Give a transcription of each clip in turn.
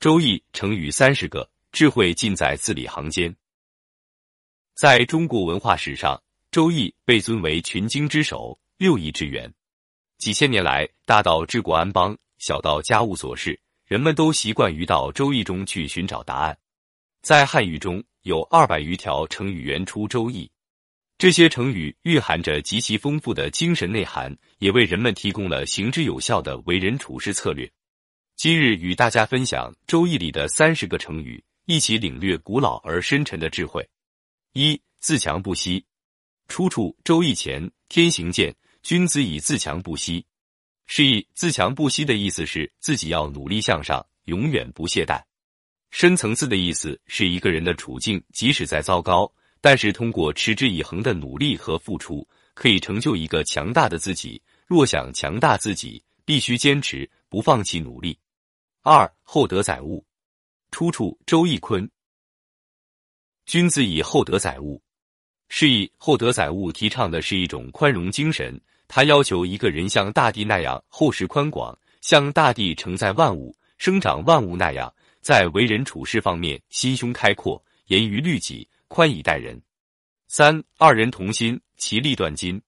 周易成语三十个，智慧尽在字里行间。在中国文化史上，周易被尊为群经之首、六艺之源。几千年来，大到治国安邦，小到家务琐事，人们都习惯于到周易中去寻找答案。在汉语中有二百余条成语源出周易，这些成语蕴含着极其丰富的精神内涵，也为人们提供了行之有效的为人处事策略。今日与大家分享《周易》里的三十个成语，一起领略古老而深沉的智慧。一自强不息，出处《周易》前天行健，君子以自强不息。示意自强不息的意思是自己要努力向上，永远不懈怠。深层次的意思是一个人的处境即使再糟糕，但是通过持之以恒的努力和付出，可以成就一个强大的自己。若想强大自己，必须坚持，不放弃努力。二厚德载物，出处《周易》坤。君子以厚德载物，是以厚德载物提倡的是一种宽容精神。他要求一个人像大地那样厚实宽广，像大地承载万物、生长万物那样，在为人处事方面心胸开阔，严于律己，宽以待人。三二人同心，其利断金，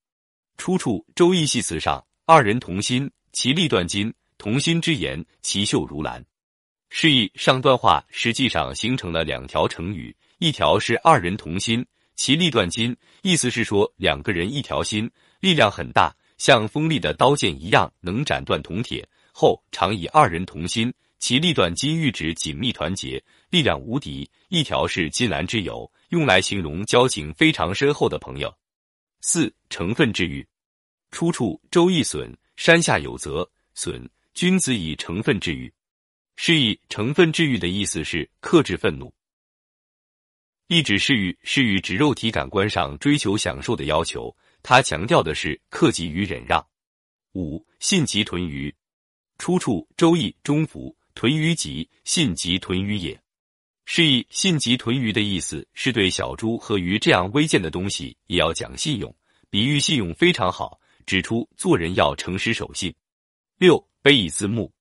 出处《周易》系辞上。二人同心，其利断金。同心之言，其秀如兰。示意上段话实际上形成了两条成语，一条是二人同心，其利断金，意思是说两个人一条心，力量很大，像锋利的刀剑一样，能斩断铜铁。后常以二人同心，其利断金，喻指紧密团结，力量无敌。一条是金兰之友，用来形容交情非常深厚的朋友。四成分之欲，出处《周易》损，山下有泽，损。君子以成分治欲，是以成分治欲的意思是克制愤怒。一指是欲，是欲指肉体感官上追求享受的要求，它强调的是克己与忍让。五信即屯于，出处《周易》中孚，屯于己，信即屯于也。是以信即屯于的意思是对小猪和鱼这样微贱的东西也要讲信用，比喻信用非常好，指出做人要诚实守信。六。卑以自牧，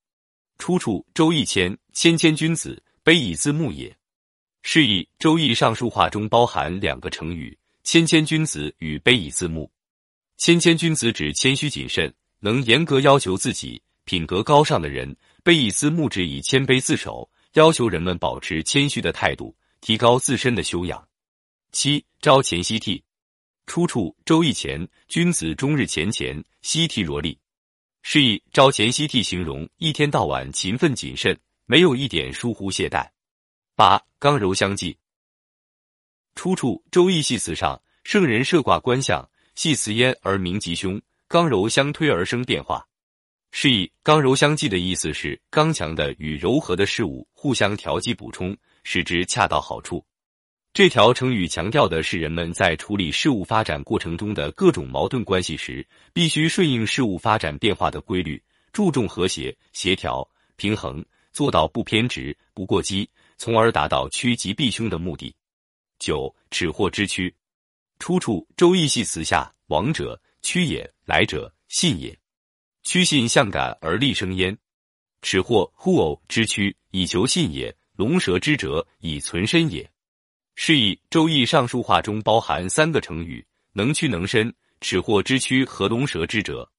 出处《周易》谦，谦谦君子，卑以自牧也。是以《周易》上述话中包含两个成语：谦谦君子与卑以自牧。谦谦君子指谦虚谨慎，能严格要求自己，品格高尚的人；卑以自牧指以谦卑自守，要求人们保持谦虚的态度，提高自身的修养。七朝前夕替，出处《周易》前，君子终日乾乾，夕替若厉。是以朝前夕替形容一天到晚勤奋谨慎，没有一点疏忽懈怠。八刚柔相济，出处《周易》系辞上：圣人设卦观象，系辞焉而明吉凶，刚柔相推而生变化。是以刚柔相济的意思是刚强的与柔和的事物互相调剂补充，使之恰到好处。这条成语强调的是人们在处理事物发展过程中的各种矛盾关系时，必须顺应事物发展变化的规律，注重和谐、协调、平衡，做到不偏执、不过激，从而达到趋吉避凶的目的。九耻祸之躯，出处《周易》系辞下：往者趋也，来者信也。趋信向感而立生焉。耻祸互偶之躯，以求信也；龙蛇之辙，以存身也。是以《周易》上述话中包含三个成语：能屈能伸、尺或之屈和龙蛇之辙。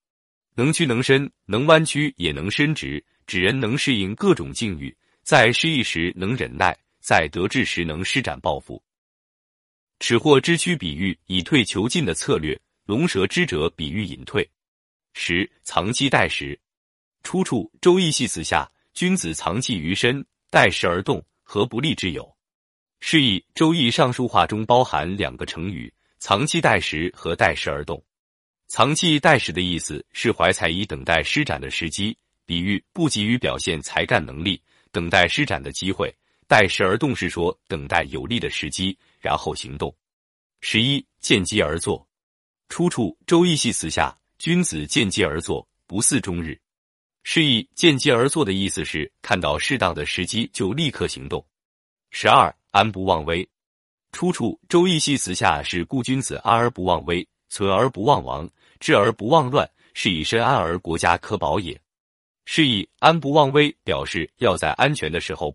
能屈能伸，能弯曲也能伸直，指人能适应各种境遇，在失意时能忍耐，在得志时能施展抱负。尺或之屈比喻以退求进的策略，龙蛇之辙比喻隐退。十藏器待时，出处《周易》系辞下：君子藏器于身，待时而动，何不利之有？示意《周易》上述话中包含两个成语：藏器待时和待时而动。藏器待时的意思是怀才以等待施展的时机，比喻不急于表现才干能力，等待施展的机会；待时而动是说等待有利的时机，然后行动。十一见机而作，出处《周易》系辞下：君子见机而作，不似终日。示意见机而作的意思是看到适当的时机就立刻行动。十二。安不忘危，出处《周易》系辞下是故君子安而不忘危，存而不忘亡，治而不忘乱，是以身安而国家可保也。是以安不忘危表示要在安全的时候